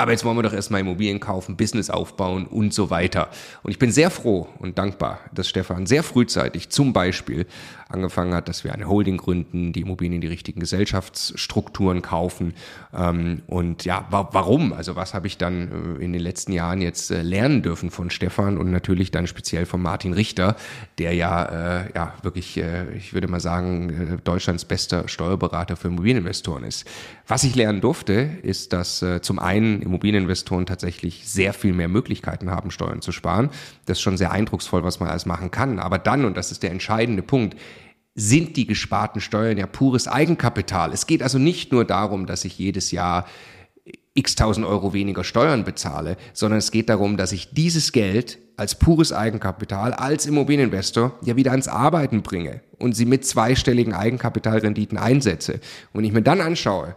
Aber jetzt wollen wir doch erstmal Immobilien kaufen, Business aufbauen und so weiter. Und ich bin sehr froh und dankbar, dass Stefan sehr frühzeitig zum Beispiel angefangen hat, dass wir eine Holding gründen, die Immobilien in die richtigen Gesellschaftsstrukturen kaufen. Ähm, und ja, wa warum? Also was habe ich dann äh, in den letzten Jahren jetzt äh, lernen dürfen von Stefan und natürlich dann speziell von Martin Richter, der ja, äh, ja wirklich, äh, ich würde mal sagen, äh, Deutschlands bester Steuerberater für Immobilieninvestoren ist. Was ich lernen durfte, ist, dass äh, zum einen Immobilieninvestoren tatsächlich sehr viel mehr Möglichkeiten haben, Steuern zu sparen. Das ist schon sehr eindrucksvoll, was man alles machen kann. Aber dann, und das ist der entscheidende Punkt, sind die gesparten Steuern ja pures Eigenkapital. Es geht also nicht nur darum, dass ich jedes Jahr x tausend Euro weniger Steuern bezahle, sondern es geht darum, dass ich dieses Geld als pures Eigenkapital, als Immobilieninvestor ja wieder ans Arbeiten bringe und sie mit zweistelligen Eigenkapitalrenditen einsetze. Und ich mir dann anschaue,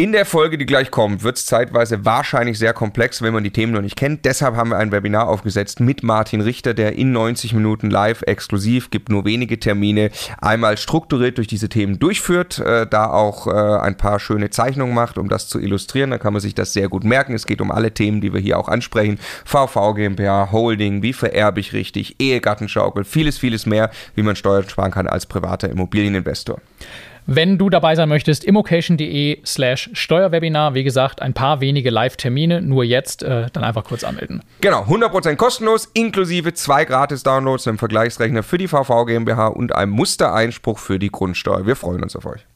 In der Folge, die gleich kommt, wird es zeitweise wahrscheinlich sehr komplex, wenn man die Themen noch nicht kennt. Deshalb haben wir ein Webinar aufgesetzt mit Martin Richter, der in 90 Minuten live exklusiv, gibt nur wenige Termine, einmal strukturiert durch diese Themen durchführt, äh, da auch äh, ein paar schöne Zeichnungen macht, um das zu illustrieren. Da kann man sich das sehr gut merken. Es geht um alle Themen, die wir hier auch ansprechen. VV GmbH, Holding, wie vererbe ich richtig, Ehegattenschaukel, vieles, vieles mehr, wie man Steuern sparen kann als privater Immobilieninvestor. Wenn du dabei sein möchtest, immocation.de slash Steuerwebinar. Wie gesagt, ein paar wenige Live-Termine, nur jetzt, äh, dann einfach kurz anmelden. Genau, 100% kostenlos, inklusive zwei Gratis-Downloads, einem Vergleichsrechner für die VV GmbH und einem Mustereinspruch für die Grundsteuer. Wir freuen uns auf euch.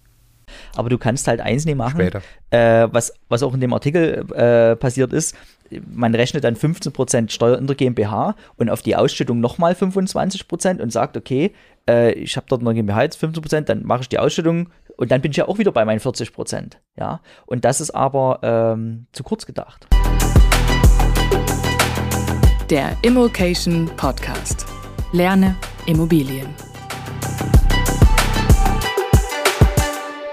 Aber du kannst halt eins nicht machen, äh, was, was auch in dem Artikel äh, passiert ist. Man rechnet dann 15% Steuer in der GmbH und auf die Ausschüttung nochmal 25% und sagt, okay, äh, ich habe dort eine GmbH jetzt 15%, dann mache ich die Ausschüttung und dann bin ich ja auch wieder bei meinen 40%. Ja? Und das ist aber ähm, zu kurz gedacht. Der Immokation Podcast. Lerne Immobilien.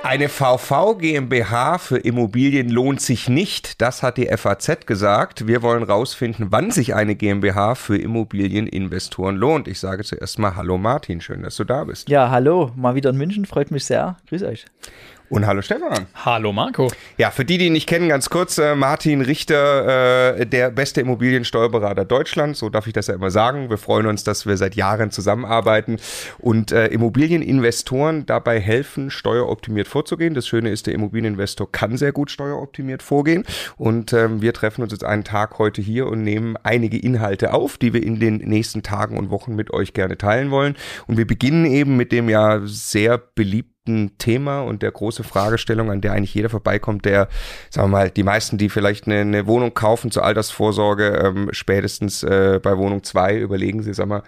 Eine VV GmbH für Immobilien lohnt sich nicht, das hat die FAZ gesagt. Wir wollen rausfinden, wann sich eine GmbH für Immobilieninvestoren lohnt. Ich sage zuerst mal Hallo Martin, schön, dass du da bist. Ja, hallo, mal wieder in München, freut mich sehr. Grüß euch. Und hallo Stefan. Hallo Marco. Ja, für die, die ihn nicht kennen, ganz kurz, äh, Martin Richter, äh, der beste Immobiliensteuerberater Deutschlands, so darf ich das ja immer sagen. Wir freuen uns, dass wir seit Jahren zusammenarbeiten und äh, Immobilieninvestoren dabei helfen, steueroptimiert vorzugehen. Das Schöne ist, der Immobilieninvestor kann sehr gut steueroptimiert vorgehen und ähm, wir treffen uns jetzt einen Tag heute hier und nehmen einige Inhalte auf, die wir in den nächsten Tagen und Wochen mit euch gerne teilen wollen. Und wir beginnen eben mit dem ja sehr beliebten Thema und der große Fragestellung, an der eigentlich jeder vorbeikommt, der, sagen wir mal, die meisten, die vielleicht eine, eine Wohnung kaufen zur Altersvorsorge, ähm, spätestens äh, bei Wohnung 2 überlegen sie, sag mal,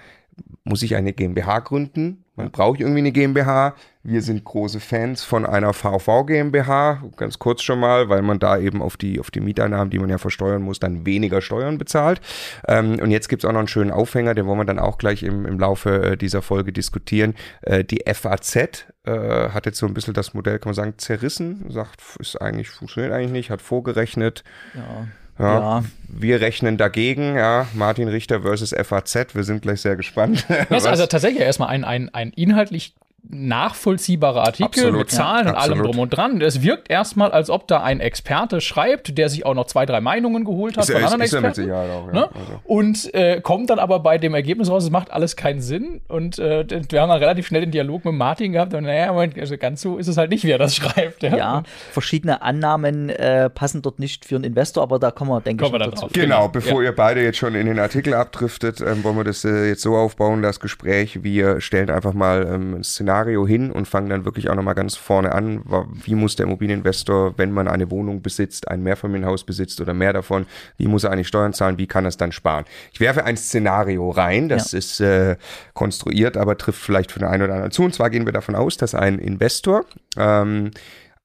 muss ich eine GmbH gründen? Man braucht irgendwie eine GmbH. Wir sind große Fans von einer VV GmbH, ganz kurz schon mal, weil man da eben auf die, auf die Mieteinnahmen, die man ja versteuern muss, dann weniger Steuern bezahlt. Ähm, und jetzt gibt es auch noch einen schönen Aufhänger, den wollen wir dann auch gleich im, im Laufe äh, dieser Folge diskutieren. Äh, die FAZ äh, hat jetzt so ein bisschen das Modell, kann man sagen, zerrissen, sagt, ist eigentlich, funktioniert eigentlich nicht, hat vorgerechnet. Ja. Ja, Ja. Wir rechnen dagegen, ja, Martin Richter versus FAZ, wir sind gleich sehr gespannt. Das ist also tatsächlich erstmal ein, ein, ein inhaltlich nachvollziehbare Artikel Absolut, mit Zahlen ja, und allem drum und dran. Es wirkt erstmal, als ob da ein Experte schreibt, der sich auch noch zwei, drei Meinungen geholt hat Ist von er- anderen ist er mit Experten. Sicherheit auch, ja. ne? Also. Und äh, kommt dann aber bei dem Ergebnis raus, es macht alles keinen Sinn. Und äh, wir haben dann relativ schnell den Dialog mit Martin gehabt. Und naja, also ganz so ist es halt nicht, wie er das schreibt. Ja, Ja, verschiedene Annahmen äh, passen dort nicht für einen Investor, aber da kommen wir, denke Kommen ich, wir dazu. drauf. Genau, Genau, bevor ihr beide jetzt schon in den Artikel abdriftet, ähm, wollen wir das äh, jetzt so aufbauen, das Gespräch. Wir stellen einfach mal ähm, ein Szenario hin und fangen dann wirklich auch nochmal ganz vorne an. Wie muss der Immobilieninvestor, wenn man eine Wohnung besitzt, ein Mehrfamilienhaus besitzt oder mehr davon, wie muss er eigentlich Steuern zahlen, wie kann er es dann sparen? Ich werfe ein Szenario rein, das Ja. ist äh, konstruiert, aber trifft vielleicht für den einen oder anderen zu. Und zwar gehen wir davon aus, dass ein Investor ähm,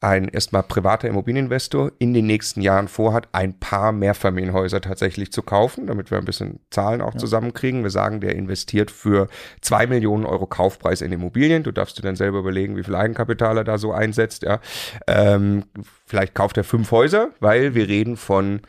ein erstmal privater Immobilieninvestor in den nächsten Jahren vorhat, ein paar Mehrfamilienhäuser tatsächlich zu kaufen, damit wir ein bisschen Zahlen auch zusammenkriegen. Wir sagen, der investiert für zwei Millionen Euro Kaufpreis in Immobilien. Du darfst dir dann selber überlegen, wie viel Eigenkapital er da so einsetzt. Ja. Ähm, vielleicht kauft er fünf Häuser, weil wir reden von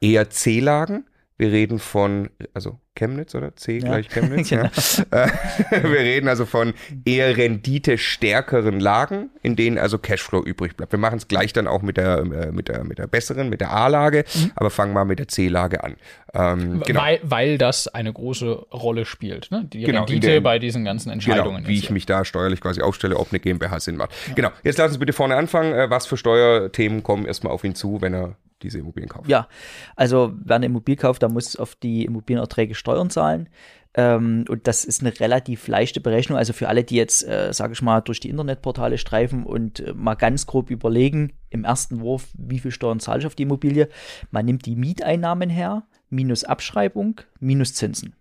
eher C-Lagen. Wir reden von, also Chemnitz oder C gleich Chemnitz. ja. Äh, wir reden also von eher renditestärkeren Lagen, in denen also Cashflow übrig bleibt. Wir machen es gleich dann auch mit der, äh, mit der, mit der besseren, mit der A-Lage, aber fangen mal mit der C-Lage an. Ähm, genau. weil, weil das eine große Rolle spielt. Ne? Die Genau, Rendite der- bei diesen ganzen Entscheidungen. Genau, wie ich ja. mich da steuerlich quasi aufstelle, ob eine GmbH Sinn macht. Genau, jetzt lassen Sie bitte vorne anfangen. Äh, Was für Steuerthemen kommen erstmal auf ihn zu, wenn er diese Immobilien kauft? Ja, also wer eine Immobilie kauft, der muss auf die Immobilienerträge Steuern zahlen. Ähm, und das ist eine relativ leichte Berechnung. Also für alle, die jetzt, äh, sage ich mal, durch die Internetportale streifen und äh, mal ganz grob überlegen, im ersten Wurf, wie viel Steuern zahle ich auf die Immobilie. Man nimmt die Mieteinnahmen her, minus Abschreibung, minus Zinsen.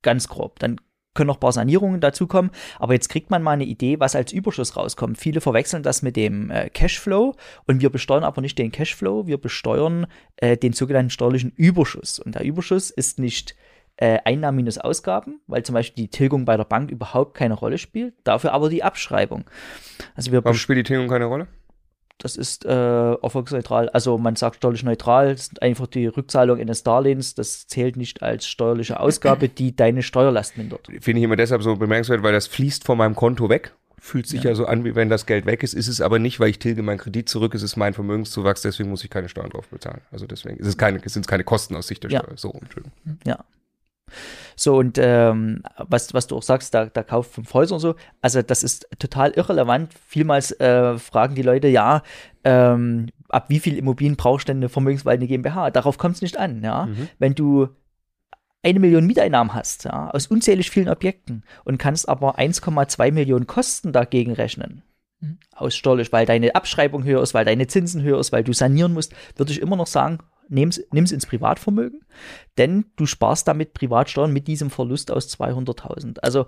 Ganz grob. Dann können noch ein paar Sanierungen dazukommen, aber jetzt kriegt man mal eine Idee, was als Überschuss rauskommt. Viele verwechseln das mit dem äh, Cashflow und wir besteuern aber nicht den Cashflow, wir besteuern äh, den sogenannten steuerlichen Überschuss. Und der Überschuss ist nicht äh, Einnahmen minus Ausgaben, weil zum Beispiel die Tilgung bei der Bank überhaupt keine Rolle spielt, dafür aber die Abschreibung. Also wir Warum spielt die Tilgung keine Rolle? Das ist äh, erfolgsneutral. Also man sagt steuerlich neutral, das ist einfach die Rückzahlung eines Darlehens, das zählt nicht als steuerliche Ausgabe, die deine Steuerlast mindert. Finde ich immer deshalb so bemerkenswert, weil das fließt von meinem Konto weg. Fühlt sich ja. so an, wie wenn das Geld weg ist. Ist es aber nicht, weil ich tilge meinen Kredit zurück, es ist mein Vermögenszuwachs, deswegen muss ich keine Steuern drauf bezahlen. Also deswegen ist es keine, es sind keine Kosten aus Sicht der Ja. Steuer. So, Entschuldigung. Ja. So, und ähm, was, was du auch sagst, da, da kauft fünf Häuser und so, also das ist total irrelevant. Vielmals äh, fragen die Leute, ja, ähm, ab wie viel Immobilien brauchst du denn eine vermögensverwaltende GmbH? Darauf kommt es nicht an, ja. Wenn du eine Million Mieteinnahmen hast, ja, aus unzählig vielen Objekten und kannst aber 1,2 Millionen Kosten dagegen rechnen, aus steuerlich, weil deine Abschreibung höher ist, weil deine Zinsen höher ist, weil du sanieren musst, würde ich immer noch sagen, nimm's, nimm's ins Privatvermögen, denn du sparst damit Privatsteuern mit diesem Verlust aus 200.000. Also,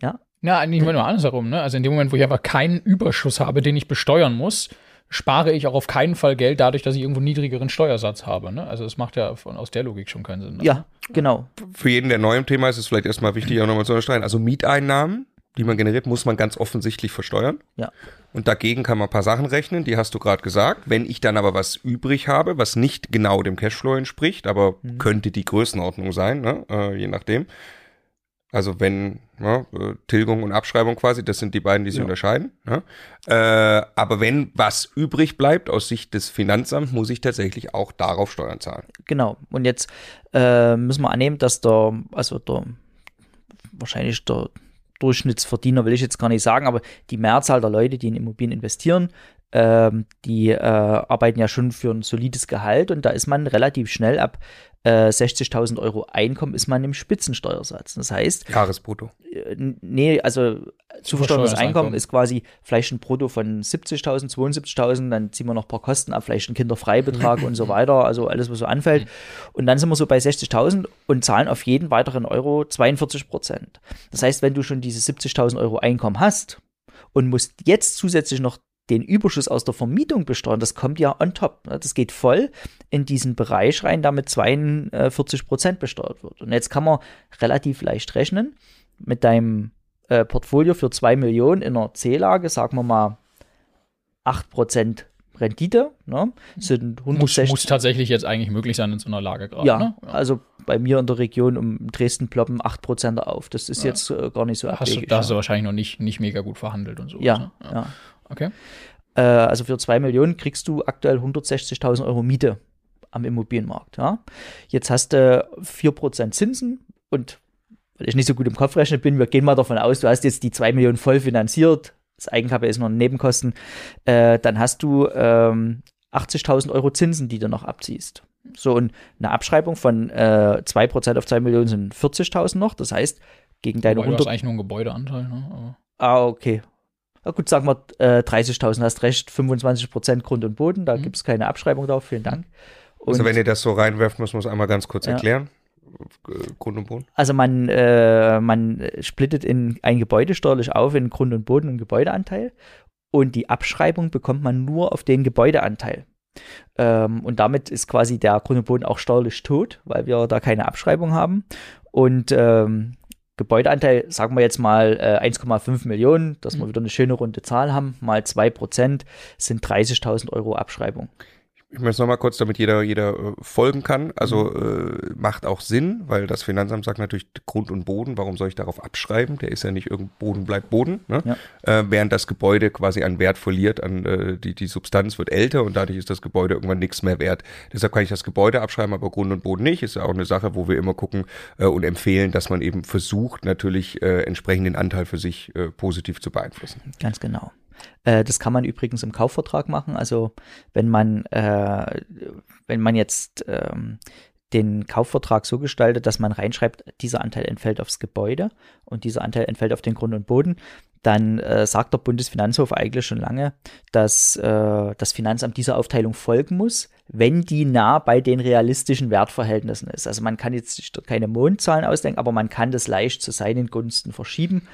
ja, Ja, eigentlich immer nur andersherum. Ne? Also in dem Moment, wo ich einfach keinen Überschuss habe, den ich besteuern muss, spare ich auch auf keinen Fall Geld dadurch, dass ich irgendwo einen niedrigeren Steuersatz habe. Ne? Also das macht ja von, aus der Logik schon keinen Sinn. Ne? ja, genau. Für jeden, der neu im Thema ist, ist vielleicht erstmal wichtig, auch nochmal zu unterstreichen. Also Mieteinnahmen, die man generiert, muss man ganz offensichtlich versteuern. Ja. Und dagegen kann man ein paar Sachen rechnen, die hast du gerade gesagt. Wenn ich dann aber was übrig habe, was nicht genau dem Cashflow entspricht, aber könnte die Größenordnung sein, ne? äh, je nachdem. Also wenn ne, äh, Tilgung und Abschreibung quasi, das sind die beiden, die sich unterscheiden. Ne? Äh, aber wenn was übrig bleibt aus Sicht des Finanzamts, muss ich tatsächlich auch darauf Steuern zahlen. Genau. Und jetzt äh, müssen wir annehmen, dass der, also der, wahrscheinlich der Durchschnittsverdiener will ich jetzt gar nicht sagen, aber die Mehrzahl der Leute, die in Immobilien investieren, ähm, die äh, arbeiten ja schon für ein solides Gehalt und da ist man relativ schnell ab äh, 60.000 Euro Einkommen ist man im Spitzensteuersatz. Das heißt, Jahresbrutto. äh, nee, also zu versteuerndes Einkommen Einkommen. ist quasi vielleicht ein Brutto von 70.000, 72.000, dann ziehen wir noch ein paar Kosten ab, vielleicht einen Kinderfreibetrag und so weiter, also alles, was so anfällt. Und dann sind wir so bei 60.000 und zahlen auf jeden weiteren Euro 42 Prozent. Das heißt, wenn du schon diese 70.000 Euro Einkommen hast und musst jetzt zusätzlich noch den Überschuss aus der Vermietung besteuern, das kommt ja on top. ne? Das geht voll in diesen Bereich rein, da mit 42 Prozent besteuert wird. Und jetzt kann man relativ leicht rechnen mit deinem äh, Portfolio für 2 Millionen in einer C-Lage, sagen wir mal 8 Prozent Rendite. Ne? Sind 160 muss, muss tatsächlich jetzt eigentlich möglich sein in so einer Lage gerade. Ja, ne? ja, also bei mir in der Region um Dresden ploppen 8% auf. Das ist ja. jetzt äh, gar nicht so abwegig. Hast du, da hast du wahrscheinlich noch nicht, nicht mega gut verhandelt und so. Ja, ne? ja. Okay. Äh, also für 2 Millionen kriegst du aktuell 160.000 Euro Miete am Immobilienmarkt. Ja? Jetzt hast du 4% Zinsen und weil ich nicht so gut im Kopf rechne bin, wir gehen mal davon aus, du hast jetzt die 2 Millionen voll finanziert, das Eigenkapital ist noch Nebenkosten, äh, dann hast du ähm, 80.000 Euro Zinsen, die du noch abziehst. So, und eine Abschreibung von äh, 2% auf 2 Millionen sind 40.000 noch. Das heißt, gegen deine Wobei 100. Du hast eigentlich nur einen Gebäudeanteil, ne? Ah, okay. Na gut, sagen wir äh, 30.000, hast recht, 25% Grund und Boden, da mhm. gibt es keine Abschreibung drauf, vielen Dank. Und, also wenn ihr das so reinwerft, muss man es einmal ganz kurz ja. erklären. Grund und Boden? Also man, äh, man splittet in ein Gebäude steuerlich auf in Grund und Boden und Gebäudeanteil und die Abschreibung bekommt man nur auf den Gebäudeanteil. Ähm, und damit ist quasi der Grund und Boden auch steuerlich tot, weil wir da keine Abschreibung haben. Und ähm, Gebäudeanteil, sagen wir jetzt mal äh, 1,5 Millionen, dass wir mhm. wieder eine schöne runde Zahl haben, mal 2 Prozent sind 30.000 Euro Abschreibung. Ich möchte es nochmal kurz, damit jeder, jeder äh, folgen kann. Also mhm. äh, macht auch Sinn, weil das Finanzamt sagt natürlich Grund und Boden, warum soll ich darauf abschreiben? Der ist ja nicht irgend Boden bleibt Boden. Ne? Ja. Äh, während das Gebäude quasi an Wert verliert, an äh, die, die Substanz wird älter und dadurch ist das Gebäude irgendwann nichts mehr wert. Deshalb kann ich das Gebäude abschreiben, aber Grund und Boden nicht. Ist ja auch eine Sache, wo wir immer gucken äh, und empfehlen, dass man eben versucht, natürlich äh, entsprechend den Anteil für sich äh, positiv zu beeinflussen. Ganz genau. Äh, das kann man übrigens im Kaufvertrag machen. Also wenn man, äh, wenn man jetzt ähm, den Kaufvertrag so gestaltet, dass man reinschreibt, dieser Anteil entfällt aufs Gebäude und dieser Anteil entfällt auf den Grund und Boden, dann äh, sagt der Bundesfinanzhof eigentlich schon lange, dass äh, das Finanzamt dieser Aufteilung folgen muss, wenn die nah bei den realistischen Wertverhältnissen ist. Also man kann jetzt keine Mondzahlen ausdenken, aber man kann das leicht zu seinen Gunsten verschieben.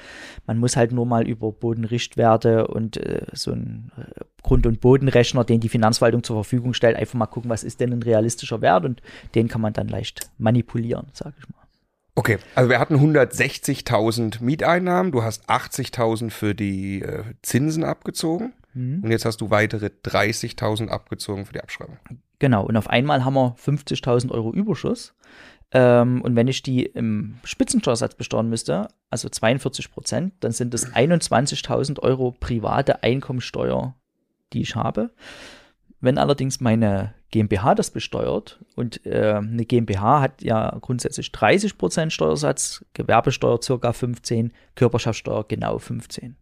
Man muss halt nur mal über Bodenrichtwerte und äh, so ein äh, Grund- und Bodenrechner, den die Finanzverwaltung zur Verfügung stellt, einfach mal gucken, was ist denn ein realistischer Wert und den kann man dann leicht manipulieren, sage ich mal. Okay, also wir hatten 160.000 Mieteinnahmen, du hast 80.000 für die äh, Zinsen abgezogen mhm. und jetzt hast du weitere 30.000 abgezogen für die Abschreibung. Genau, und auf einmal haben wir 50.000 Euro Überschuss. Ähm, und wenn ich die im Spitzensteuersatz besteuern müsste, also 42 Prozent, dann sind es 21.000 Euro private Einkommensteuer, die ich habe. Wenn allerdings meine GmbH das besteuert und äh, eine GmbH hat ja grundsätzlich 30% Steuersatz, Gewerbesteuer circa 15%, Körperschaftssteuer genau 15.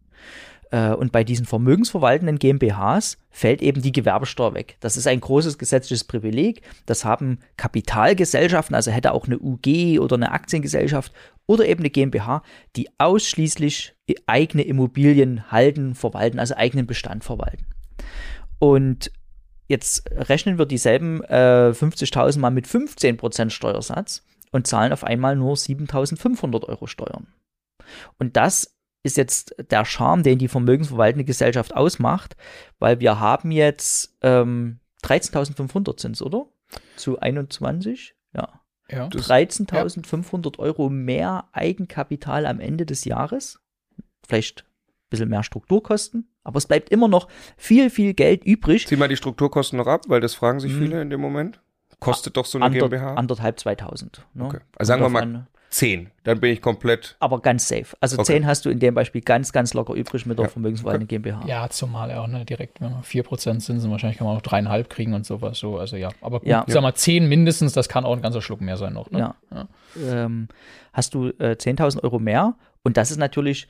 Äh, und bei diesen vermögensverwaltenden GmbHs fällt eben die Gewerbesteuer weg. Das ist ein großes gesetzliches Privileg. Das haben Kapitalgesellschaften, also hätte auch eine UG oder eine Aktiengesellschaft oder eben eine GmbH, die ausschließlich eigene Immobilien halten, verwalten, also eigenen Bestand verwalten. Und Jetzt rechnen wir dieselben äh, 50.000 mal mit 15% Steuersatz und zahlen auf einmal nur 7.500 Euro Steuern. Und das ist jetzt der Charme, den die vermögensverwaltende Gesellschaft ausmacht, weil wir haben jetzt ähm, 13.500 sind oder? Zu 21? Ja. ja 13.500 ja. Euro mehr Eigenkapital am Ende des Jahres. Vielleicht bisschen mehr Strukturkosten, aber es bleibt immer noch viel, viel Geld übrig. Zieh mal die Strukturkosten noch ab, weil das fragen sich hm. viele in dem Moment. Kostet doch so eine Ander, GmbH? Anderthalb, 2000. Ne? Okay. Also sagen wir mal 10, dann bin ich komplett. Aber ganz safe. Also okay. 10 hast du in dem Beispiel ganz, ganz locker übrig mit der ja. Vermögensverwaltung okay. GmbH. Ja, zumal auch ne, direkt, wenn man 4% Zinsen, wahrscheinlich kann man auch 3,5 kriegen und sowas. So, also ja. Aber gut, ja. sag mal 10 mindestens, das kann auch ein ganzer Schluck mehr sein noch. Ne? Ja. ja. Ähm, hast du äh, 10.000 Euro mehr und das ist natürlich,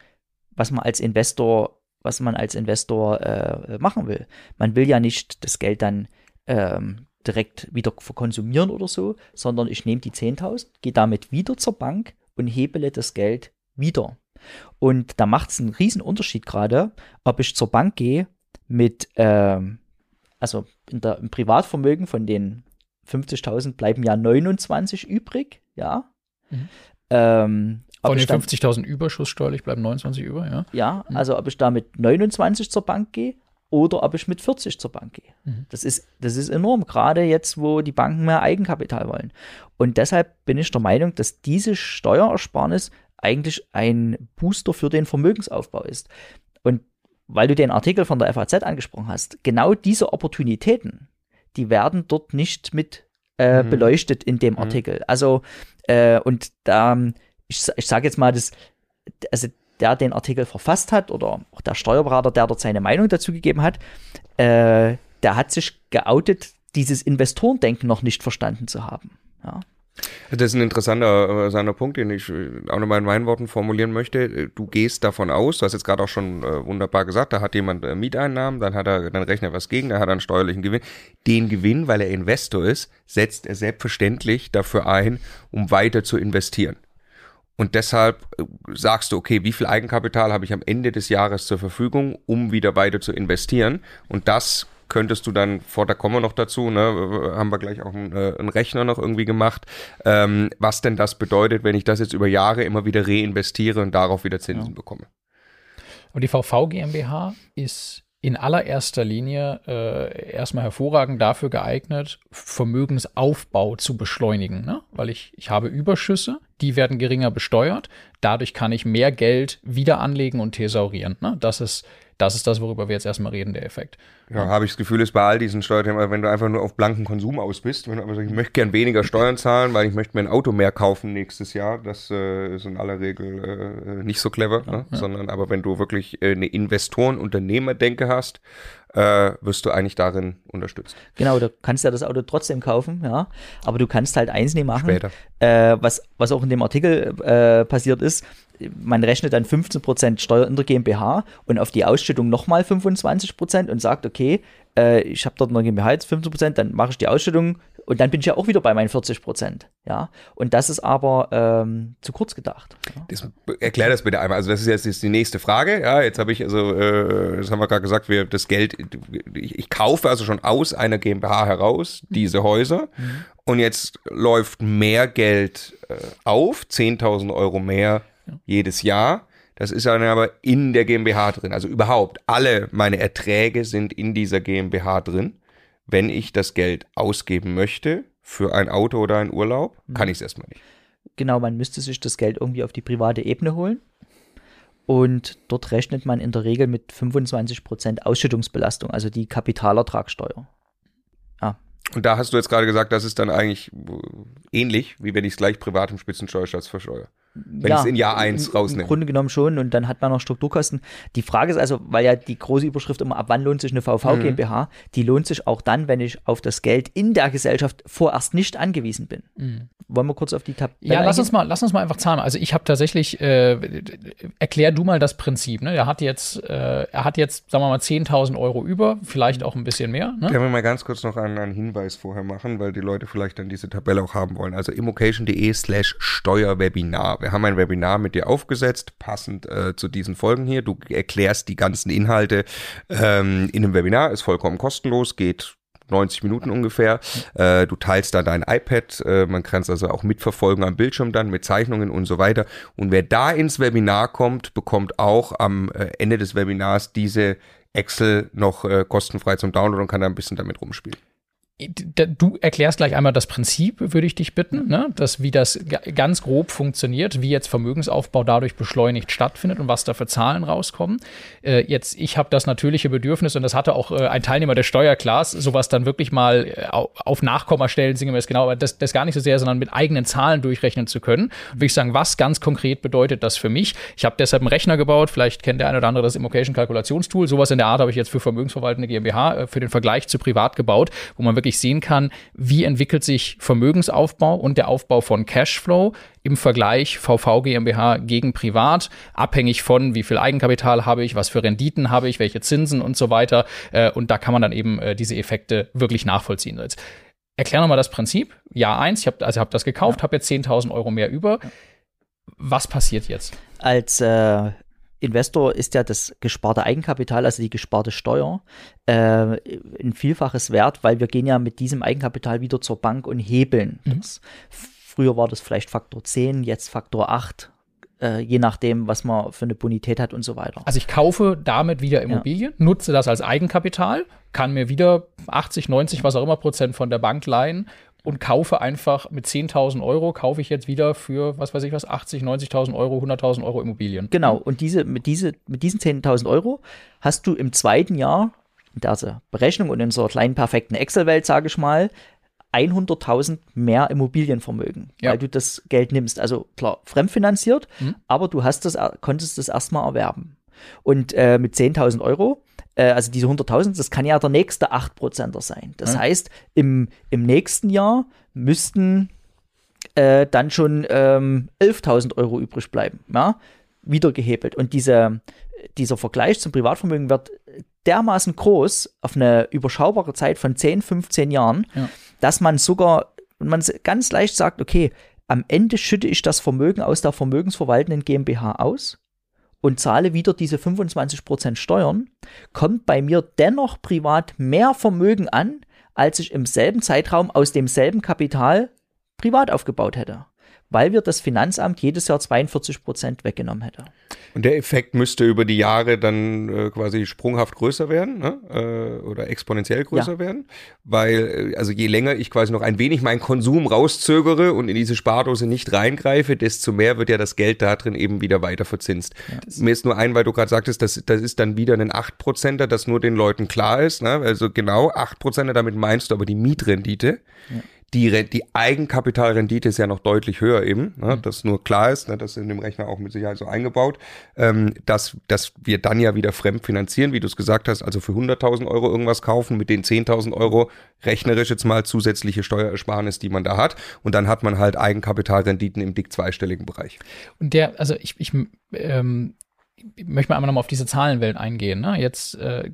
was man als Investor was man als Investor äh, machen will. Man will ja nicht das Geld dann ähm, direkt wieder verkonsumieren oder so, sondern ich nehme die 10.000, gehe damit wieder zur Bank und hebele das Geld wieder. Und da macht es einen riesen Unterschied gerade, ob ich zur Bank gehe mit, ähm, also der, im Privatvermögen von den 50.000 bleiben ja 29 übrig, ja. Mhm. Ähm, von den 50.000 Überschuss steuerlich bleiben 29 über, ja? Ja, mhm. also ob ich da mit 29 zur Bank gehe oder ob ich mit 40 zur Bank gehe. Mhm. Das, ist, das ist enorm, gerade jetzt, wo die Banken mehr Eigenkapital wollen. Und deshalb bin ich der Meinung, dass diese Steuerersparnis eigentlich ein Booster für den Vermögensaufbau ist. Und weil du den Artikel von der FAZ angesprochen hast, genau diese Opportunitäten, die werden dort nicht mit äh, mhm. beleuchtet in dem mhm. Artikel. Also, äh, und da, ich, ich sage jetzt mal, das, also der den Artikel verfasst hat oder auch der Steuerberater, der dort seine Meinung dazu gegeben hat, äh, der hat sich geoutet, dieses Investorendenken noch nicht verstanden zu haben. Ja. Das ist ein interessanter, interessanter Punkt, den ich auch nochmal in meinen Worten formulieren möchte. Du gehst davon aus, du hast jetzt gerade auch schon äh, wunderbar gesagt, da hat jemand äh, Mieteinnahmen, dann hat er, dann rechnet er was gegen, dann hat er einen steuerlichen Gewinn. Den Gewinn, weil er Investor ist, setzt er selbstverständlich dafür ein, um weiter zu investieren. Und deshalb äh, sagst du, okay, wie viel Eigenkapital habe ich am Ende des Jahres zur Verfügung, um wieder weiter zu investieren? Und das könntest du dann, vor da kommen wir noch dazu, ne, haben wir gleich auch einen, äh, einen Rechner noch irgendwie gemacht, ähm, was denn das bedeutet, wenn ich das jetzt über Jahre immer wieder reinvestiere und darauf wieder Zinsen ja. bekomme. Und die VV GmbH ist in allererster Linie äh, erstmal hervorragend dafür geeignet, Vermögensaufbau zu beschleunigen, ne? weil ich, ich habe Überschüsse, die werden geringer besteuert, dadurch kann ich mehr Geld wieder anlegen und thesaurieren. Ne? Das ist das ist das, worüber wir jetzt erstmal reden, der Effekt. Ja, habe ich das Gefühl, ist bei all diesen Steuerthemen, wenn du einfach nur auf blanken Konsum aus bist, wenn du aber sagst, ich möchte gern weniger Steuern zahlen, weil ich möchte mir ein Auto mehr kaufen nächstes Jahr, das äh, ist in aller Regel äh, nicht so clever, ja, ne? ja. sondern aber wenn du wirklich äh, eine Investoren-Unternehmerdenke hast, äh, wirst du eigentlich darin unterstützt. Genau, du kannst ja das Auto trotzdem kaufen, ja, aber du kannst halt eins nicht machen, Später. Äh, was, was auch in dem Artikel äh, passiert ist, man rechnet dann 15% Steuer in der GmbH und auf die Ausschüttung nochmal 25% und sagt, okay, äh, ich habe dort eine GmbH jetzt 15%, dann mache ich die Ausschüttung und dann bin ich ja auch wieder bei meinen 40%. Ja, und das ist aber ähm, zu kurz gedacht. Ja? Das, erklär das bitte einmal. Also das ist jetzt, jetzt die nächste Frage. Ja, jetzt habe ich also, äh, das haben wir gerade gesagt, wir das Geld, ich, ich, kaufe also schon aus einer GmbH heraus diese Häuser mhm. und jetzt läuft mehr Geld äh, auf, 10.000 Euro mehr jedes Jahr. Das ist dann aber in der GmbH drin. Also überhaupt alle meine Erträge sind in dieser GmbH drin. Wenn ich das Geld ausgeben möchte für ein Auto oder einen Urlaub, mhm. kann ich es erstmal nicht. Genau, man müsste sich das Geld irgendwie auf die private Ebene holen. Und dort rechnet man in der Regel mit 25% Ausschüttungsbelastung, also die Kapitalertragssteuer. Ah. Und da hast du jetzt gerade gesagt, das ist dann eigentlich ähnlich, wie wenn ich es gleich privat im Spitzensteuersatz versteuere. Wenn ja, ich es in Jahr 1 rausnehme. Im Grunde genommen schon und dann hat man noch Strukturkosten. Die Frage ist also, weil ja die große Überschrift immer, ab wann lohnt sich eine VV mhm. GmbH? Die lohnt sich auch dann, wenn ich auf das Geld in der Gesellschaft vorerst nicht angewiesen bin. Mhm. Wollen wir kurz auf die Tabelle Ja, lass uns mal, lass uns mal einfach zahlen. Also ich habe tatsächlich, äh, erklär du mal das Prinzip. Ne? Er hat jetzt, äh, er hat jetzt, sagen wir mal, 10.000 Euro über, vielleicht auch ein bisschen mehr. Ne? Können wir mal ganz kurz noch einen, einen Hinweis vorher machen, weil die Leute vielleicht dann diese Tabelle auch haben wollen. Also immocation.de slash Steuerwebinar wir haben ein Webinar mit dir aufgesetzt, passend äh, zu diesen Folgen hier. Du erklärst die ganzen Inhalte ähm, in einem Webinar, ist vollkommen kostenlos, geht 90 Minuten ungefähr. Äh, du teilst da dein iPad, äh, man kann es also auch mitverfolgen am Bildschirm dann mit Zeichnungen und so weiter. Und wer da ins Webinar kommt, bekommt auch am äh, Ende des Webinars diese Excel noch äh, kostenfrei zum Download und kann da ein bisschen damit rumspielen du erklärst gleich einmal das Prinzip, würde ich dich bitten, ne? dass, wie das ganz grob funktioniert, wie jetzt Vermögensaufbau dadurch beschleunigt stattfindet und was da für Zahlen rauskommen. Äh, jetzt, ich habe das natürliche Bedürfnis und das hatte auch äh, ein Teilnehmer der Steuerklasse, sowas dann wirklich mal äh, auf Nachkommastellen, singen wir es genau, aber das, das gar nicht so sehr, sondern mit eigenen Zahlen durchrechnen zu können. Und würde ich sagen, was ganz konkret bedeutet das für mich? Ich habe deshalb einen Rechner gebaut, vielleicht kennt der eine oder andere das Immocation Kalkulationstool, sowas in der Art habe ich jetzt für vermögensverwaltende GmbH äh, für den Vergleich zu privat gebaut, wo man wirklich wirklich sehen kann, wie entwickelt sich Vermögensaufbau und der Aufbau von Cashflow im Vergleich VV GmbH gegen Privat, abhängig von wie viel Eigenkapital habe ich, was für Renditen habe ich, welche Zinsen und so weiter. Äh, und da kann man dann eben äh, diese Effekte wirklich nachvollziehen. Jetzt erklär nochmal das Prinzip. Jahr eins, ich habe also hab das gekauft, ja. habe jetzt 10.000 Euro mehr über. Was passiert jetzt? Als äh, Investor ist ja das gesparte Eigenkapital, also die gesparte Steuer, äh, ein Vielfaches wert, weil wir gehen ja mit diesem Eigenkapital wieder zur Bank und hebeln mhm. das. Früher war das vielleicht Faktor 10, jetzt Faktor 8 äh, je nachdem, was man für eine Bonität hat und so weiter. Also ich kaufe damit wieder Immobilien, ja. nutze das als Eigenkapital, kann mir wieder 80, 90, was auch immer Prozent von der Bank leihen und kaufe einfach mit 10.000 Euro, kaufe ich jetzt wieder für, was weiß ich was, 80, 90.000 Euro, 100.000 Euro Immobilien. Genau, und diese, mit, diese, mit diesen 10.000 Euro hast du im zweiten Jahr, in der Berechnung und in so einer kleinen perfekten Excel-Welt, sage ich mal, 100.000 mehr Immobilienvermögen, ja. weil du das Geld nimmst. Also klar, fremdfinanziert, mhm. aber du hast das, konntest das erstmal erwerben. Und äh, mit 10.000 Euro, äh, also diese 100.000, das kann ja der nächste 8%er sein. Das mhm. heißt, im, im nächsten Jahr müssten äh, dann schon ähm, 11.000 Euro übrig bleiben, ja? wieder gehebelt. Und diese, dieser Vergleich zum Privatvermögen wird dermaßen groß auf eine überschaubare Zeit von 10, 15 Jahren, ja. dass man sogar, man ganz leicht sagt, okay, am Ende schütte ich das Vermögen aus der vermögensverwaltenden GmbH aus und zahle wieder diese 25% Steuern, kommt bei mir dennoch privat mehr Vermögen an, als ich im selben Zeitraum aus demselben Kapital privat aufgebaut hätte weil wir das Finanzamt jedes Jahr 42 Prozent weggenommen hätte. Und der Effekt müsste über die Jahre dann äh, quasi sprunghaft größer werden ne? äh, oder exponentiell größer ja. werden, weil äh, also je länger ich quasi noch ein wenig meinen Konsum rauszögere und in diese Spardose nicht reingreife, desto mehr wird ja das Geld da drin eben wieder weiter verzinst. Ja, Mir ist nur ein, weil du gerade sagtest, das, das ist dann wieder ein 8%er, das nur den Leuten klar ist. Ne? Also genau 8%er, damit meinst du aber die Mietrendite. Ja die, die Eigenkapitalrendite ist ja noch deutlich höher eben, ne, mhm. dass nur klar ist, ne, das ist in dem Rechner auch mit Sicherheit so eingebaut, ähm, dass, dass wir dann ja wieder fremd finanzieren, wie du es gesagt hast, also für 100.000 Euro irgendwas kaufen, mit den 10.000 Euro rechnerisch jetzt mal zusätzliche Steuerersparnis, die man da hat und dann hat man halt Eigenkapitalrenditen im dick zweistelligen Bereich. Und der, also ich, ich ähm, möchte mal einmal nochmal auf diese Zahlenwelt eingehen. Ne? Jetzt äh,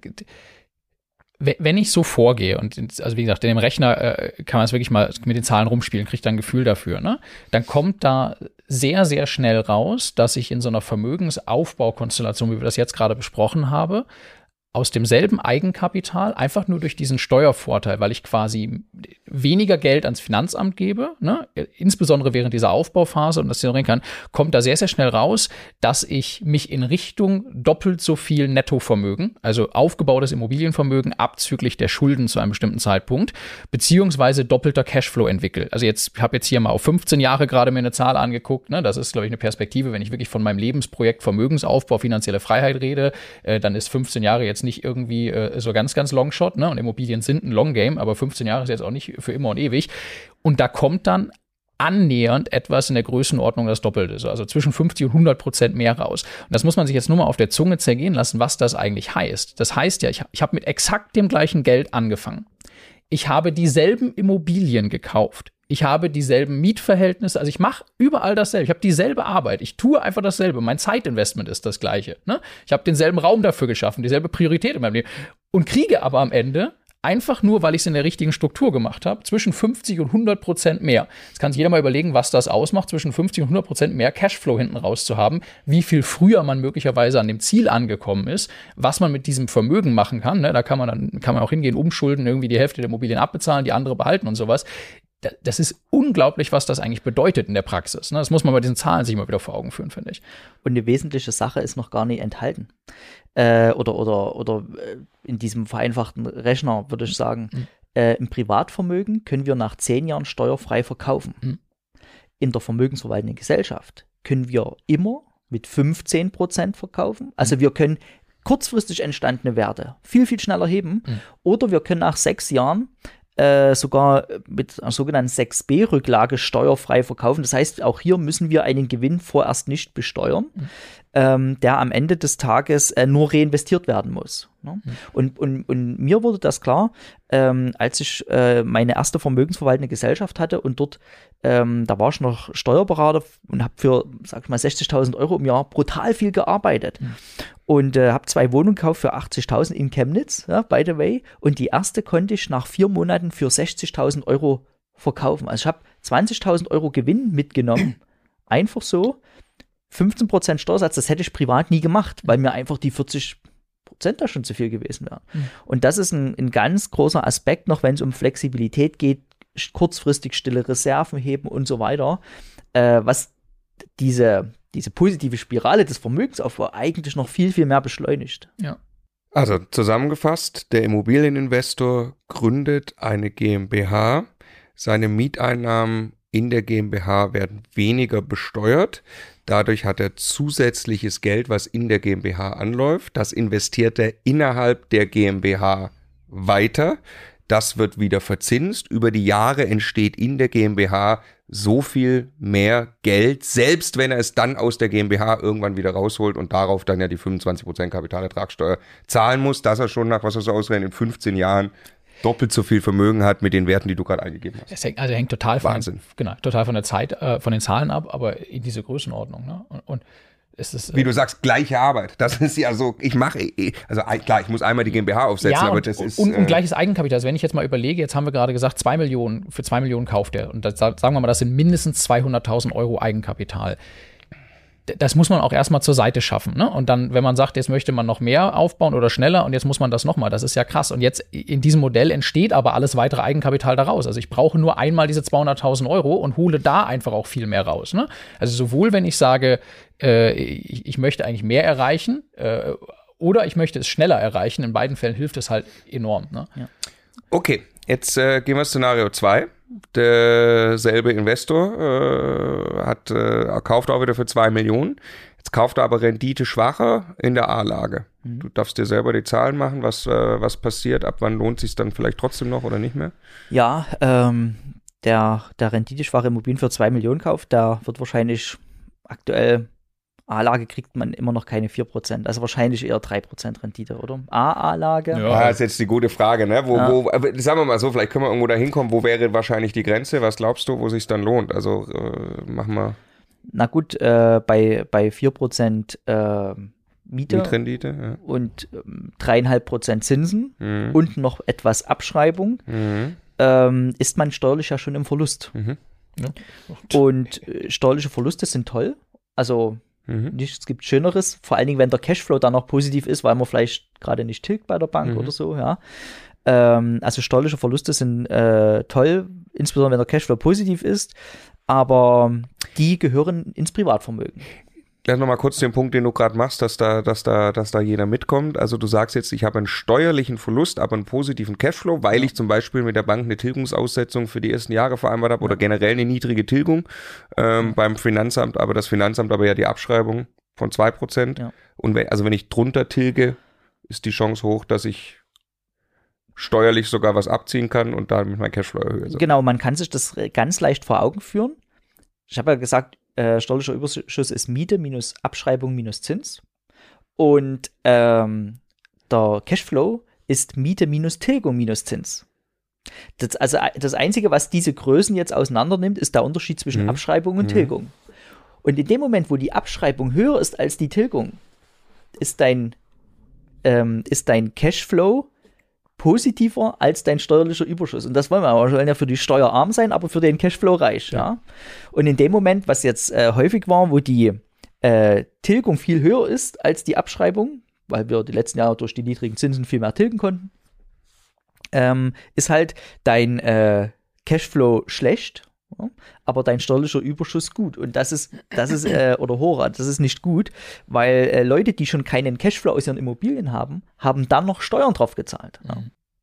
wenn ich so vorgehe und also wie gesagt, in dem Rechner äh, kann man es wirklich mal mit den Zahlen rumspielen, kriegt dann ein Gefühl dafür, ne? Dann kommt da sehr, sehr schnell raus, dass ich in so einer Vermögensaufbaukonstellation, wie wir das jetzt gerade besprochen haben, aus demselben Eigenkapital, einfach nur durch diesen Steuervorteil, weil ich quasi weniger Geld ans Finanzamt gebe, ne? insbesondere während dieser Aufbauphase und das ignorieren kann, kommt da sehr, sehr schnell raus, dass ich mich in Richtung doppelt so viel Nettovermögen, also aufgebautes Immobilienvermögen abzüglich der Schulden zu einem bestimmten Zeitpunkt, beziehungsweise doppelter Cashflow entwickle. Also jetzt, ich habe jetzt hier mal auf 15 Jahre gerade mir eine Zahl angeguckt, ne? das ist, glaube ich, eine Perspektive, wenn ich wirklich von meinem Lebensprojekt Vermögensaufbau, finanzielle Freiheit rede, äh, dann ist 15 Jahre jetzt nicht irgendwie äh, so ganz, ganz Longshot, ne? Und Immobilien sind ein Long Game, aber 15 Jahre ist jetzt auch nicht für immer und ewig. Und da kommt dann annähernd etwas in der Größenordnung das Doppelte, also zwischen 50 und 100 Prozent mehr raus. Und das muss man sich jetzt nur mal auf der Zunge zergehen lassen, was das eigentlich heißt. Das heißt ja, ich, ich habe mit exakt dem gleichen Geld angefangen. Ich habe dieselben Immobilien gekauft. Ich habe dieselben Mietverhältnisse, also ich mache überall dasselbe. Ich habe dieselbe Arbeit. Ich tue einfach dasselbe. Mein Zeitinvestment ist das gleiche. Ne? Ich habe denselben Raum dafür geschaffen, dieselbe Priorität in meinem Leben und kriege aber am Ende einfach nur, weil ich es in der richtigen Struktur gemacht habe, zwischen 50 und 100 Prozent mehr. Jetzt kann sich jeder mal überlegen, was das ausmacht, zwischen 50 und 100 Prozent mehr Cashflow hinten raus zu haben, wie viel früher man möglicherweise an dem Ziel angekommen ist, was man mit diesem Vermögen machen kann. Ne? Da kann man dann kann man auch hingehen, umschulden, irgendwie die Hälfte der Immobilien abbezahlen, die andere behalten und sowas das ist unglaublich, was das eigentlich bedeutet in der Praxis. Ne? Das muss man bei diesen Zahlen sich mal wieder vor Augen führen, finde ich. Und eine wesentliche Sache ist noch gar nicht enthalten. Äh, oder, oder, oder äh, in diesem vereinfachten Rechner würde ich sagen, mhm. äh, im Privatvermögen können wir nach zehn Jahren steuerfrei verkaufen. Mhm. In der vermögensverwaltenden Gesellschaft können wir immer mit 15 Prozent verkaufen. Also mhm. wir können kurzfristig entstandene Werte viel, viel schneller heben. Mhm. Oder wir können nach sechs Jahren äh, sogar mit einer sogenannten 6b-Rücklage steuerfrei verkaufen. Das heißt, auch hier müssen wir einen Gewinn vorerst nicht besteuern, mhm. Ähm, der am Ende des Tages äh, nur reinvestiert werden muss. Ne? Mhm. Und, und, und mir wurde das klar, ähm, als ich äh, meine erste vermögensverwaltende Gesellschaft hatte und dort, ähm, da war ich noch Steuerberater und habe für, sag ich mal, 60.000 Euro im Jahr brutal viel gearbeitet. Mhm. Und äh, habe zwei Wohnungen gekauft für 80.000 in Chemnitz, ja, by the way. Und die erste konnte ich nach vier Monaten für 60.000 Euro verkaufen. Also ich habe 20.000 Euro Gewinn mitgenommen. Einfach so. 15% Steuersatz, das hätte ich privat nie gemacht, weil mir einfach die 40 Prozent da schon zu viel gewesen wären. Mhm. Und das ist ein, ein ganz großer Aspekt noch, wenn es um Flexibilität geht, kurzfristig stille Reserven heben und so weiter, äh, was diese, diese positive Spirale des Vermögensaufbaus eigentlich noch viel, viel mehr beschleunigt. Ja. Also zusammengefasst, der Immobilieninvestor gründet eine GmbH, seine Mieteinnahmen in der GmbH werden weniger besteuert. Dadurch hat er zusätzliches Geld, was in der GmbH anläuft. Das investiert er innerhalb der GmbH weiter. Das wird wieder verzinst. Über die Jahre entsteht in der GmbH so viel mehr Geld, selbst wenn er es dann aus der GmbH irgendwann wieder rausholt und darauf dann ja die 25% Kapitalertragssteuer zahlen muss, dass er schon nach, was er so ausrechnet, in 15 Jahren doppelt so viel Vermögen hat mit den Werten, die du gerade eingegeben hast. Es hängt, also hängt total von, Wahnsinn. genau, total von der Zeit, äh, von den Zahlen ab, aber in diese Größenordnung. Ne? Und, und ist es, Wie du sagst, gleiche Arbeit. Das ist ja so, ich mache, also klar, ich muss einmal die GmbH aufsetzen, ja, aber und, das ist. Und, und äh, gleiches Eigenkapital. Also wenn ich jetzt mal überlege, jetzt haben wir gerade gesagt, zwei Millionen, für zwei Millionen kauft er. Und das, sagen wir mal, das sind mindestens 200.000 Euro Eigenkapital das muss man auch erstmal zur Seite schaffen. Ne? Und dann, wenn man sagt, jetzt möchte man noch mehr aufbauen oder schneller und jetzt muss man das nochmal, das ist ja krass. Und jetzt in diesem Modell entsteht aber alles weitere Eigenkapital daraus. Also ich brauche nur einmal diese 200.000 Euro und hole da einfach auch viel mehr raus. Ne? Also sowohl, wenn ich sage, äh, ich, ich, möchte eigentlich mehr erreichen äh, oder ich möchte es schneller erreichen, in beiden Fällen hilft es halt enorm. Ne? Ja. Okay, jetzt äh, gehen wir Szenario 2 derselbe Investor äh, hat äh, kauft auch wieder für zwei Millionen. Jetzt kauft er aber Rendite schwacher in der A-Lage. Mhm. Du darfst dir selber die Zahlen machen, was, äh, was passiert, ab wann lohnt sich dann vielleicht trotzdem noch oder nicht mehr? Ja, ähm, der, der renditeschwache Immobilien für zwei Millionen kauft, da wird wahrscheinlich aktuell A-Lage kriegt man immer noch keine 4%. Also wahrscheinlich eher 3% Rendite, oder? A-A-Lage? Ja, das ist jetzt die gute Frage, ne? Wo, ja. wo, sagen wir mal so, vielleicht können wir irgendwo da hinkommen, wo wäre wahrscheinlich die Grenze? Was glaubst du, wo sich dann lohnt? Also äh, machen wir. Na gut, äh, bei, bei 4% äh, Miete Mietrendite ja. und ähm, 3,5% Zinsen mhm. und noch etwas Abschreibung, mhm. ähm, ist man steuerlich ja schon im Verlust. Mhm. Ja. Und äh, steuerliche Verluste sind toll. Also Mhm. Nichts gibt Schöneres, vor allen Dingen, wenn der Cashflow dann noch positiv ist, weil man vielleicht gerade nicht tilgt bei der Bank mhm. oder so, ja. Ähm, also steuerliche Verluste sind äh, toll, insbesondere wenn der Cashflow positiv ist, aber die gehören ins Privatvermögen gleich nochmal kurz den Punkt, den du gerade machst, dass da, dass da, dass da jeder mitkommt. Also du sagst jetzt, ich habe einen steuerlichen Verlust, aber einen positiven Cashflow, weil ja. ich zum Beispiel mit der Bank eine Tilgungsaussetzung für die ersten Jahre vereinbart habe ja. oder generell eine niedrige Tilgung ähm, ja. beim Finanzamt, aber das Finanzamt aber ja die Abschreibung von zwei Prozent. Und wenn, also wenn ich drunter tilge, ist die Chance hoch, dass ich steuerlich sogar was abziehen kann und damit mein Cashflow erhöhe. Genau, man kann sich das ganz leicht vor Augen führen. Ich habe ja gesagt, äh, steuerlicher Überschuss ist Miete minus Abschreibung minus Zins. Und ähm, der Cashflow ist Miete minus Tilgung minus Zins. Das, also das Einzige, was diese Größen jetzt auseinander nimmt, ist der Unterschied zwischen mhm. Abschreibung und mhm. Tilgung. Und in dem Moment, wo die Abschreibung höher ist als die Tilgung, ist dein, ähm, ist dein Cashflow positiver als dein steuerlicher Überschuss. Und das wollen wir aber. Wir wollen ja für die Steuer arm sein, aber für den Cashflow reich. Ja. ja? Und in dem Moment, was jetzt äh, häufig war, wo die äh, Tilgung viel höher ist als die Abschreibung, weil wir die letzten Jahre durch die niedrigen Zinsen viel mehr tilgen konnten, ähm, ist halt dein äh, Cashflow schlecht, aber dein steuerlicher Überschuss gut. Und das ist, das ist, äh, oder Horat, das ist nicht gut, weil äh, Leute, die schon keinen Cashflow aus ihren Immobilien haben, haben dann noch Steuern drauf gezahlt. Ja.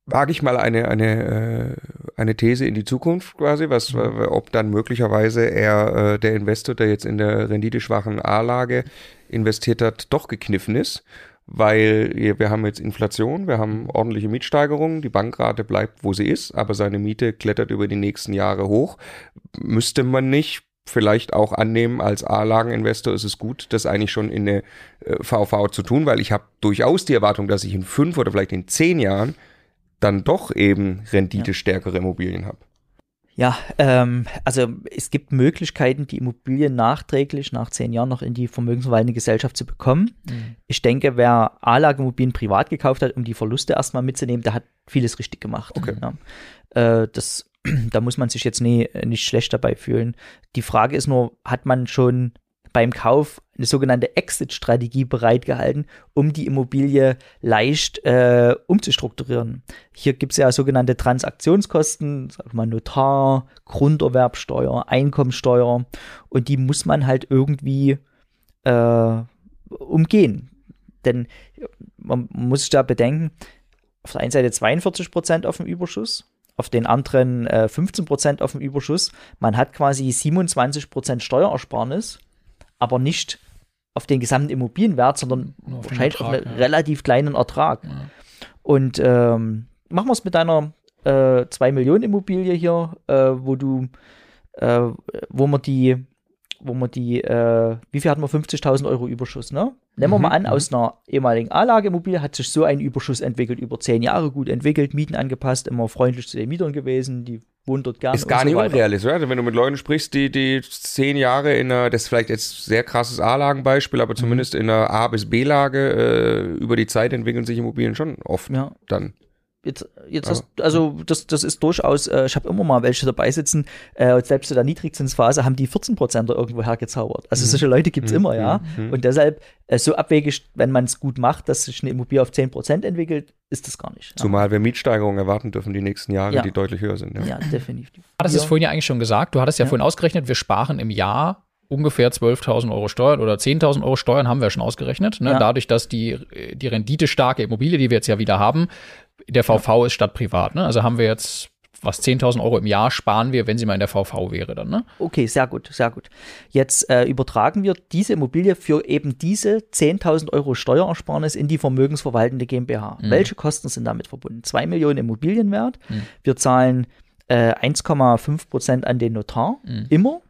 Wage ich mal eine, eine, äh, eine These in die Zukunft quasi, was, mhm. ob dann möglicherweise er, äh, der Investor, der jetzt in der renditeschwachen A-Lage investiert hat, doch gekniffen ist weil wir haben jetzt Inflation, wir haben ordentliche Mietsteigerungen, die Bankrate bleibt, wo sie ist, aber seine Miete klettert über die nächsten Jahre hoch. Müsste man nicht vielleicht auch annehmen, als A-Lageninvestor ist es gut, das eigentlich schon in eine VV äh, zu tun, weil ich habe durchaus die Erwartung, dass ich in fünf oder vielleicht in zehn Jahren dann doch eben renditestärkere Immobilien habe. Ja, ähm, also es gibt Möglichkeiten, die Immobilien nachträglich nach zehn Jahren noch in die vermögensverwaltende Gesellschaft zu bekommen. Mhm. Ich denke, wer A-Lage-Immobilien privat gekauft hat, um die Verluste erstmal mitzunehmen, der hat vieles richtig gemacht. Okay. Ja. Äh, das, da muss man sich jetzt nie, nicht schlecht dabei fühlen. Die Frage ist nur, hat man schon beim Kauf eine sogenannte Exit-Strategie bereitgehalten, um die Immobilie leicht äh, umzustrukturieren. Hier gibt es ja sogenannte Transaktionskosten, sag mal Notar, Grunderwerbsteuer, Einkommensteuer und die muss man halt irgendwie äh, umgehen. Denn man muss sich da bedenken, auf der einen Seite 42 Prozent auf dem Überschuss, auf den anderen äh, 15 Prozent auf dem Überschuss. Man hat quasi 27 Prozent Steuerersparnis, aber nicht auf den gesamten Immobilienwert, sondern auf wahrscheinlich Ertrag, auf einen ja. relativ kleinen Ertrag. Ja. Und ähm, machen wir es mit deiner äh, 2 Millionen Immobilie hier, äh, wo du, äh, wo man die wo man die, äh, wie viel hatten wir? 50.000 Euro Überschuss, ne? Nehmen wir mhm. mal an, aus einer ehemaligen A-Lage-Immobilie hat sich so ein Überschuss entwickelt, über zehn Jahre gut entwickelt, Mieten angepasst, immer freundlich zu den Mietern gewesen, die wohnen dort gerne. Ist gar so nicht unrealistisch, oder? Also wenn du mit Leuten sprichst, die, die zehn Jahre in einer, das ist vielleicht jetzt sehr krasses A-Lagenbeispiel, aber mhm. zumindest in einer A- bis B-Lage äh, über die Zeit entwickeln sich Immobilien schon oft ja. dann. Jetzt, jetzt hast, also das, das ist durchaus, äh, ich habe immer mal welche dabei sitzen, äh, selbst in der Niedrigzinsphase haben die 14 Prozent irgendwo hergezaubert. Also mhm. solche Leute gibt es mhm. immer, ja. Mhm. Und deshalb, äh, so abwegig, wenn man es gut macht, dass sich eine Immobilie auf 10 Prozent entwickelt, ist das gar nicht. Zumal wir Mietsteigerungen erwarten dürfen die nächsten Jahre, ja. die deutlich höher sind. Ja, ja definitiv. Du hattest es vorhin ja eigentlich schon gesagt, du hattest ja, ja. vorhin ausgerechnet, wir sparen im Jahr ungefähr 12.000 Euro Steuern oder 10.000 Euro Steuern haben wir schon ausgerechnet. Ne? Ja. Dadurch, dass die, die renditestarke Immobilie, die wir jetzt ja wieder haben, der VV ja. ist statt privat. Ne? Also haben wir jetzt was 10.000 Euro im Jahr sparen wir, wenn sie mal in der VV wäre dann. Ne? Okay, sehr gut, sehr gut. Jetzt äh, übertragen wir diese Immobilie für eben diese 10.000 Euro Steuerersparnis in die vermögensverwaltende GmbH. Mhm. Welche Kosten sind damit verbunden? 2 Millionen Immobilienwert. Mhm. Wir zahlen äh, 1,5 Prozent an den Notar, mhm. immer.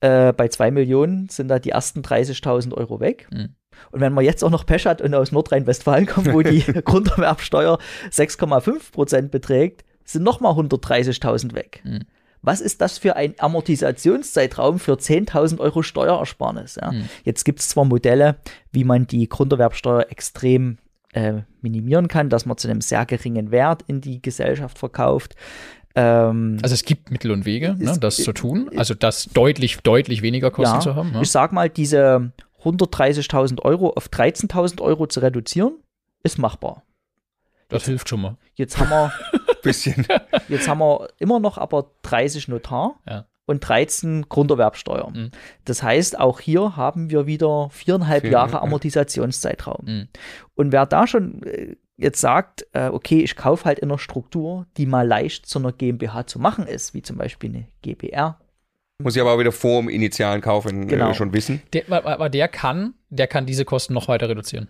Äh, bei 2 Millionen sind da die ersten 30.000 Euro weg. Mhm. Und wenn man jetzt auch noch Pech hat und aus Nordrhein-Westfalen kommt, wo die Grunderwerbsteuer 6,5 Prozent beträgt, sind nochmal 130.000 weg. Mhm. Was ist das für ein Amortisationszeitraum für 10.000 Euro Steuerersparnis? Ja? Mhm. Jetzt gibt es zwar Modelle, wie man die Grunderwerbsteuer extrem äh, minimieren kann, dass man zu einem sehr geringen Wert in die Gesellschaft verkauft. Ähm, also es gibt Mittel und Wege, ne, das zu tun, also das deutlich, deutlich weniger Kosten ja, zu haben. Ne? Ich sag mal, diese 130.000 Euro auf 13.000 Euro zu reduzieren, ist machbar. Das jetzt, hilft schon mal. Jetzt haben wir bisschen. Jetzt haben wir immer noch aber 30 Notar ja. und 13 Grunderwerbsteuer. Mhm. Das heißt, auch hier haben wir wieder viereinhalb Vier, Jahre Amortisationszeitraum. Mhm. Und wer da schon äh, jetzt sagt, äh, okay, ich kaufe halt in einer Struktur, die mal leicht zu einer GmbH zu machen ist, wie zum Beispiel eine GBR muss ich aber auch wieder vor dem initialen Kauf in, äh, genau. äh, schon wissen. Der, aber der kann, der kann diese Kosten noch weiter reduzieren.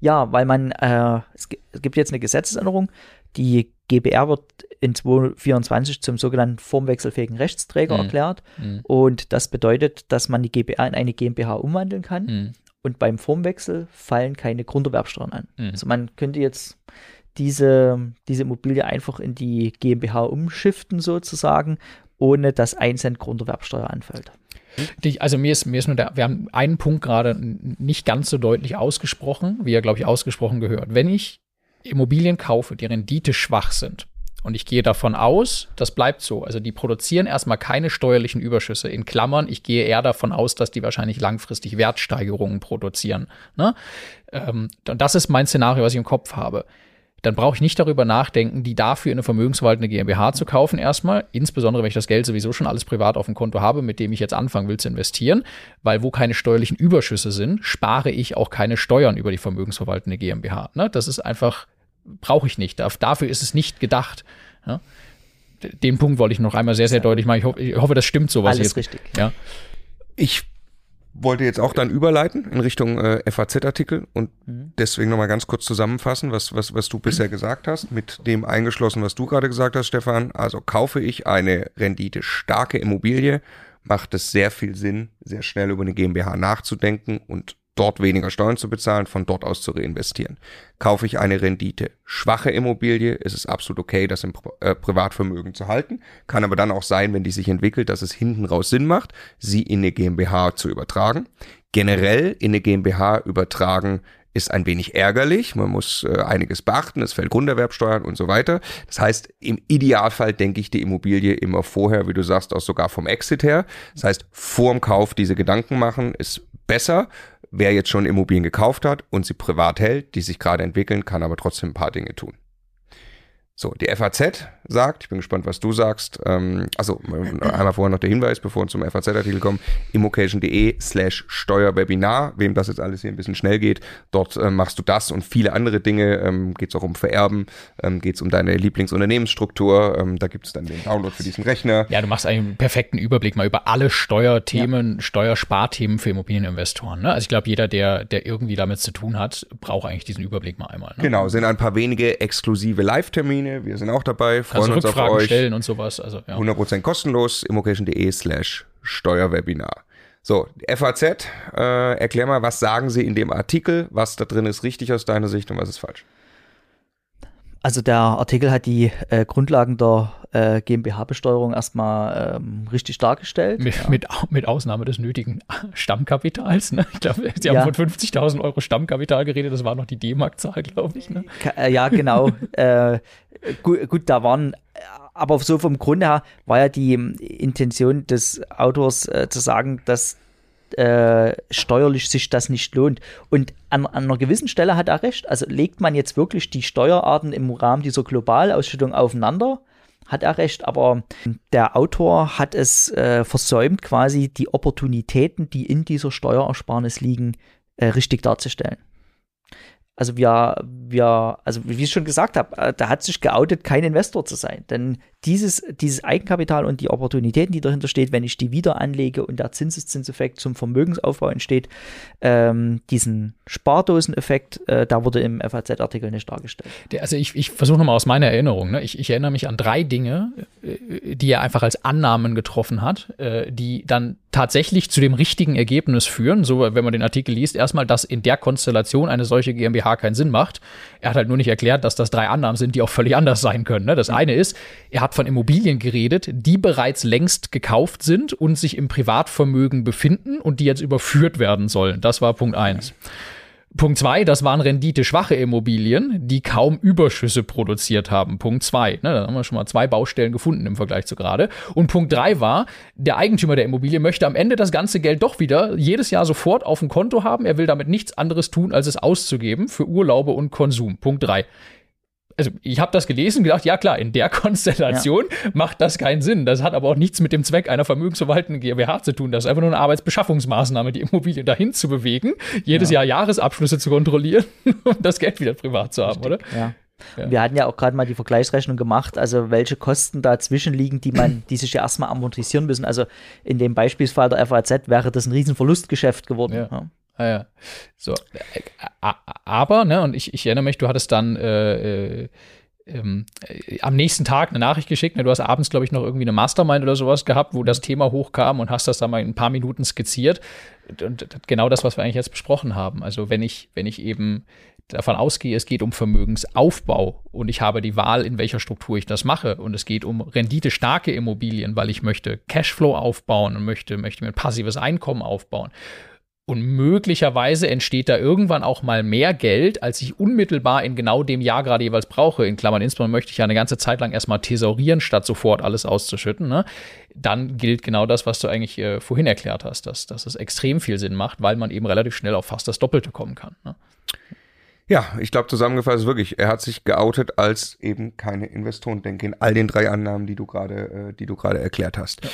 Ja, weil man, äh, es, gibt jetzt eine Gesetzesänderung, die GBR wird in 2024 zum sogenannten formwechselfähigen Rechtsträger mhm. erklärt. Mhm. Und das bedeutet, dass man die GBR in eine GmbH umwandeln kann. Mhm. Und beim Formwechsel fallen keine Grunderwerbsteuern an. Mhm. Also man könnte jetzt diese, diese Immobilie einfach in die GmbH umschiften sozusagen ohne dass ein Cent Grunderwerbsteuer anfällt. Also mir ist, mir ist nur der, wir haben einen Punkt gerade nicht ganz so deutlich ausgesprochen, wie er, glaube ich, ausgesprochen gehört. Wenn ich Immobilien kaufe, die Rendite schwach sind, und ich gehe davon aus, das bleibt so. Also die produzieren erstmal keine steuerlichen Überschüsse. In Klammern, ich gehe eher davon aus, dass die wahrscheinlich langfristig Wertsteigerungen produzieren. Ne? Ähm, das ist mein Szenario, was ich im Kopf habe dann brauche ich nicht darüber nachdenken, die dafür in eine vermögensverwaltende GmbH zu kaufen erstmal, insbesondere wenn ich das Geld sowieso schon alles privat auf dem Konto habe, mit dem ich jetzt anfangen will zu investieren, weil wo keine steuerlichen Überschüsse sind, spare ich auch keine Steuern über die vermögensverwaltende GmbH. Ne? Das ist einfach, brauche ich nicht. Dafür ist es nicht gedacht. Ja? Den Punkt wollte ich noch einmal sehr, sehr deutlich machen. Ich, ho ich hoffe, das stimmt so, was Alles jetzt, richtig. Ja. Ich wollte jetzt auch dann überleiten in Richtung äh, FAZ-Artikel und mhm. deswegen nochmal ganz kurz zusammenfassen, was, was, was du bisher gesagt hast, mit dem eingeschlossen, was du gerade gesagt hast, Stefan. Also kaufe ich eine rendite starke Immobilie, macht es sehr viel Sinn, sehr schnell über eine GmbH nachzudenken und dort weniger Steuern zu bezahlen, von dort aus zu reinvestieren. Kaufe ich eine Rendite schwache Immobilie, ist es absolut okay, das im äh, Privatvermögen zu halten. Kann aber dann auch sein, wenn die sich entwickelt, dass es hinten raus Sinn macht, sie in eine GmbH zu übertragen. Generell in eine GmbH übertragen ist ein wenig ärgerlich. Man muss äh, einiges beachten. Es fällt Grunderwerbsteuern und so weiter. Das heißt, im Idealfall denke ich die Immobilie immer vorher, wie du sagst, auch sogar vom Exit her. Das heißt, vorm Kauf diese Gedanken machen ist besser wer jetzt schon Immobilien gekauft hat und sie privat hält, die sich gerade entwickeln, kann aber trotzdem ein paar Dinge tun. So, die FAZ sagt, ich bin gespannt, was du sagst. Ähm, also einmal vorher noch der Hinweis, bevor wir zum FAZ-Artikel kommen, immocation.de slash Steuerwebinar. Wem das jetzt alles hier ein bisschen schnell geht, dort äh, machst du das und viele andere Dinge. Ähm, geht es auch um Vererben, ähm, geht es um deine Lieblingsunternehmensstruktur. Ähm, da gibt es dann den Download für diesen Rechner. Ja, du machst einen perfekten Überblick mal über alle Steuerthemen, ja. Steuersparthemen für Immobilieninvestoren. Ne? Also ich glaube, jeder, der, der irgendwie damit zu tun hat, braucht eigentlich diesen Überblick mal einmal. Ne? Genau, sind ein paar wenige exklusive Live-Termine Termine. Wir sind auch dabei, freuen also uns auf euch. stellen und sowas. Also, ja. 100% kostenlos, immocation.de slash Steuerwebinar. So, FAZ, äh, erklär mal, was sagen Sie in dem Artikel, was da drin ist richtig aus deiner Sicht und was ist falsch? Also der Artikel hat die äh, Grundlagen der äh, GmbH-Besteuerung erstmal ähm, richtig dargestellt. Mit, ja. mit, mit, Ausnahme des nötigen Stammkapitals. Ne? Ich glaube, Sie haben ja. von 50.000 Euro Stammkapital geredet, das war noch die D-Mark-Zahl, glaube ich. Ne? Äh, ja, genau. äh, gut, gut, da waren aber so vom Grunde her war ja die Intention des Autors äh, zu sagen, dass äh, steuerlich sich das nicht lohnt. Und an, an, einer gewissen Stelle hat er recht. Also legt man jetzt wirklich die Steuerarten im Rahmen dieser Globalausschüttung aufeinander, hat er recht. Aber der Autor hat es äh, versäumt, quasi die Opportunitäten, die in dieser Steuerersparnis liegen, äh, richtig darzustellen. Also wir, wir, also wie ich schon gesagt habe, äh, da hat sich geoutet, kein Investor zu sein. Denn dieses, dieses Eigenkapital und die Opportunitäten, die dahinter steht, wenn ich die wieder anlege und der Zinseszinseffekt zum Vermögensaufbau entsteht, ähm, diesen Spardoseneffekt, äh, da wurde im FAZ-Artikel nicht dargestellt. Der, also ich, ich versuche nochmal aus meiner Erinnerung, ne? ich, ich erinnere mich an drei Dinge, äh, die er einfach als Annahmen getroffen hat, äh, die dann tatsächlich zu dem richtigen Ergebnis führen, so wenn man den Artikel liest, erstmal, dass in der Konstellation eine solche GmbH keinen Sinn macht. Er hat halt nur nicht erklärt, dass das drei Annahmen sind, die auch völlig anders sein können. Ne? Das eine ist, er hat von Immobilien geredet, die bereits längst gekauft sind und sich im Privatvermögen befinden und die jetzt überführt werden sollen. Das war Punkt eins. Punkt zwei, das waren renditeschwache Immobilien, die kaum Überschüsse produziert haben. Punkt zwei, ne, da haben wir schon mal zwei Baustellen gefunden im Vergleich zu gerade. Und Punkt drei war, der Eigentümer der Immobilie möchte am Ende das ganze Geld doch wieder jedes Jahr sofort auf dem Konto haben. Er will damit nichts anderes tun, als es auszugeben für Urlaube und Konsum. Punkt drei also ich habe das gelesen und gedacht, ja klar, in der Konstellation ja. macht das keinen Sinn. Das hat aber auch nichts mit dem Zweck einer vermögensverwaltenden GmbH zu tun. Das ist einfach nur eine Arbeitsbeschaffungsmaßnahme, die Immobilie dahin zu bewegen, jedes ja. Jahr Jahresabschlüsse zu kontrollieren und das Geld wieder privat zu haben, oder? Ja. Ja. Wir hatten ja auch gerade mal die Vergleichsrechnung gemacht, also welche Kosten dazwischen liegen, die man, die sich ja erstmal amortisieren müssen. Also in dem Beispielsfall der FAZ wäre das ein Riesenverlustgeschäft geworden. Ja. Ah ja. So. Äh, aber, ne, und ich, ich erinnere mich, du hattest dann äh, äh, ähm, äh, am nächsten Tag eine Nachricht geschickt. Ne? Du hast abends, glaube ich, noch irgendwie eine Mastermind oder sowas gehabt, wo das Thema hochkam und hast das dann mal in ein paar Minuten skizziert. Und, und genau das, was wir eigentlich jetzt besprochen haben. Also wenn ich, wenn ich eben davon ausgehe, es geht um Vermögensaufbau und ich habe die Wahl, in welcher Struktur ich das mache und es geht um renditestarke Immobilien, weil ich möchte Cashflow aufbauen und möchte, möchte mir ein passives Einkommen aufbauen und möglicherweise entsteht da irgendwann auch mal mehr Geld, als ich unmittelbar in genau dem Jahr gerade jeweils brauche. In Klammern, insbesondere möchte ich ja eine ganze Zeit lang erstmal thesaurieren, statt sofort alles auszuschütten. Ne? Dann gilt genau das, was du eigentlich äh, vorhin erklärt hast, dass, dass es extrem viel Sinn macht, weil man eben relativ schnell auf fast das Doppelte kommen kann. Ne? Ja, ich glaube zusammengefasst wirklich, er hat sich geoutet als eben keine Investoren, denke in all den drei Annahmen, die du gerade, äh, die du gerade erklärt hast. Ja.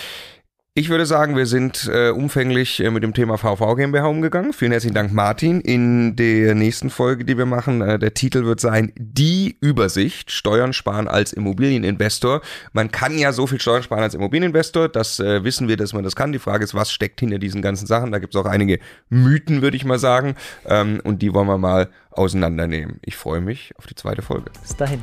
Ich würde sagen, wir sind äh, umfänglich äh, mit dem Thema VV GmbH umgegangen. Vielen herzlichen Dank, Martin. In der nächsten Folge, die wir machen, äh, der Titel wird sein Die Übersicht, Steuern sparen als Immobilieninvestor. Man kann ja so viel Steuern sparen als Immobilieninvestor, das äh, wissen wir, dass man das kann. Die Frage ist, was steckt hinter diesen ganzen Sachen? Da gibt es auch einige Mythen, würde ich mal sagen. Ähm, und die wollen wir mal auseinandernehmen. Ich freue mich auf die zweite Folge. Bis dahin.